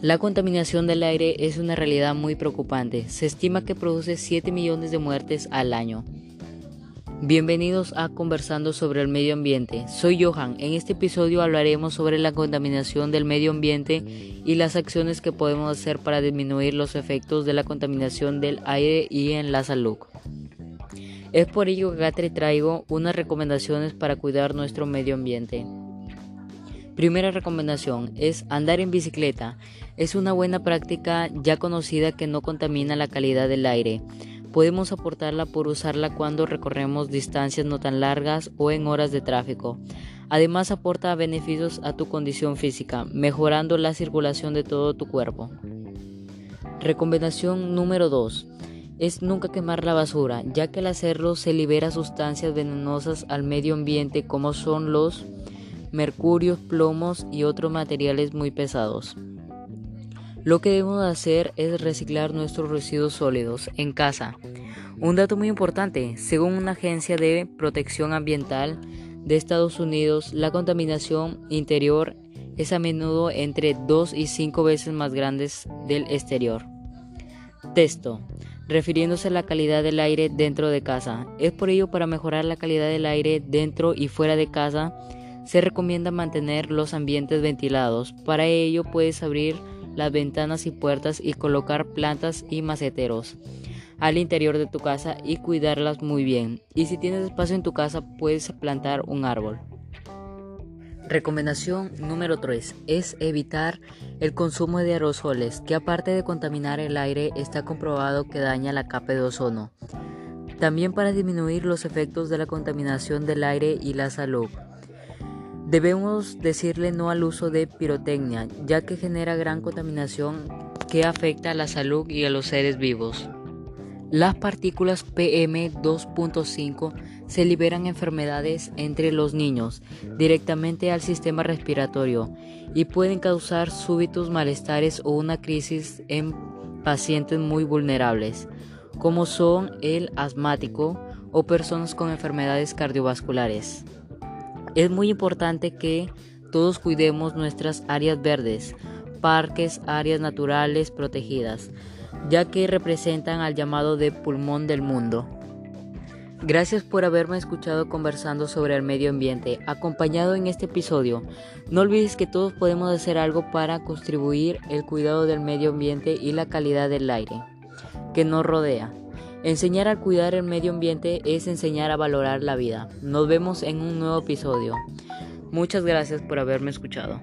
La contaminación del aire es una realidad muy preocupante. Se estima que produce 7 millones de muertes al año. Bienvenidos a Conversando sobre el Medio Ambiente. Soy Johan. En este episodio hablaremos sobre la contaminación del medio ambiente y las acciones que podemos hacer para disminuir los efectos de la contaminación del aire y en la salud. Es por ello que acá te traigo unas recomendaciones para cuidar nuestro medio ambiente. Primera recomendación es andar en bicicleta. Es una buena práctica ya conocida que no contamina la calidad del aire. Podemos aportarla por usarla cuando recorremos distancias no tan largas o en horas de tráfico. Además aporta beneficios a tu condición física, mejorando la circulación de todo tu cuerpo. Recomendación número 2 es nunca quemar la basura, ya que al hacerlo se libera sustancias venenosas al medio ambiente como son los mercurios, plomos y otros materiales muy pesados. Lo que debemos hacer es reciclar nuestros residuos sólidos en casa. Un dato muy importante, según una agencia de protección ambiental de Estados Unidos, la contaminación interior es a menudo entre 2 y 5 veces más grande del exterior. Texto. Refiriéndose a la calidad del aire dentro de casa. Es por ello para mejorar la calidad del aire dentro y fuera de casa se recomienda mantener los ambientes ventilados. Para ello puedes abrir las ventanas y puertas y colocar plantas y maceteros al interior de tu casa y cuidarlas muy bien. Y si tienes espacio en tu casa puedes plantar un árbol. Recomendación número 3 es evitar el consumo de aerosoles, que aparte de contaminar el aire está comprobado que daña la capa de ozono. También para disminuir los efectos de la contaminación del aire y la salud. Debemos decirle no al uso de pirotecnia, ya que genera gran contaminación que afecta a la salud y a los seres vivos. Las partículas PM2.5 se liberan enfermedades entre los niños directamente al sistema respiratorio y pueden causar súbitos malestares o una crisis en pacientes muy vulnerables, como son el asmático o personas con enfermedades cardiovasculares. Es muy importante que todos cuidemos nuestras áreas verdes, parques, áreas naturales protegidas, ya que representan al llamado de pulmón del mundo. Gracias por haberme escuchado conversando sobre el medio ambiente, acompañado en este episodio. No olvides que todos podemos hacer algo para contribuir el cuidado del medio ambiente y la calidad del aire que nos rodea. Enseñar a cuidar el medio ambiente es enseñar a valorar la vida. Nos vemos en un nuevo episodio. Muchas gracias por haberme escuchado.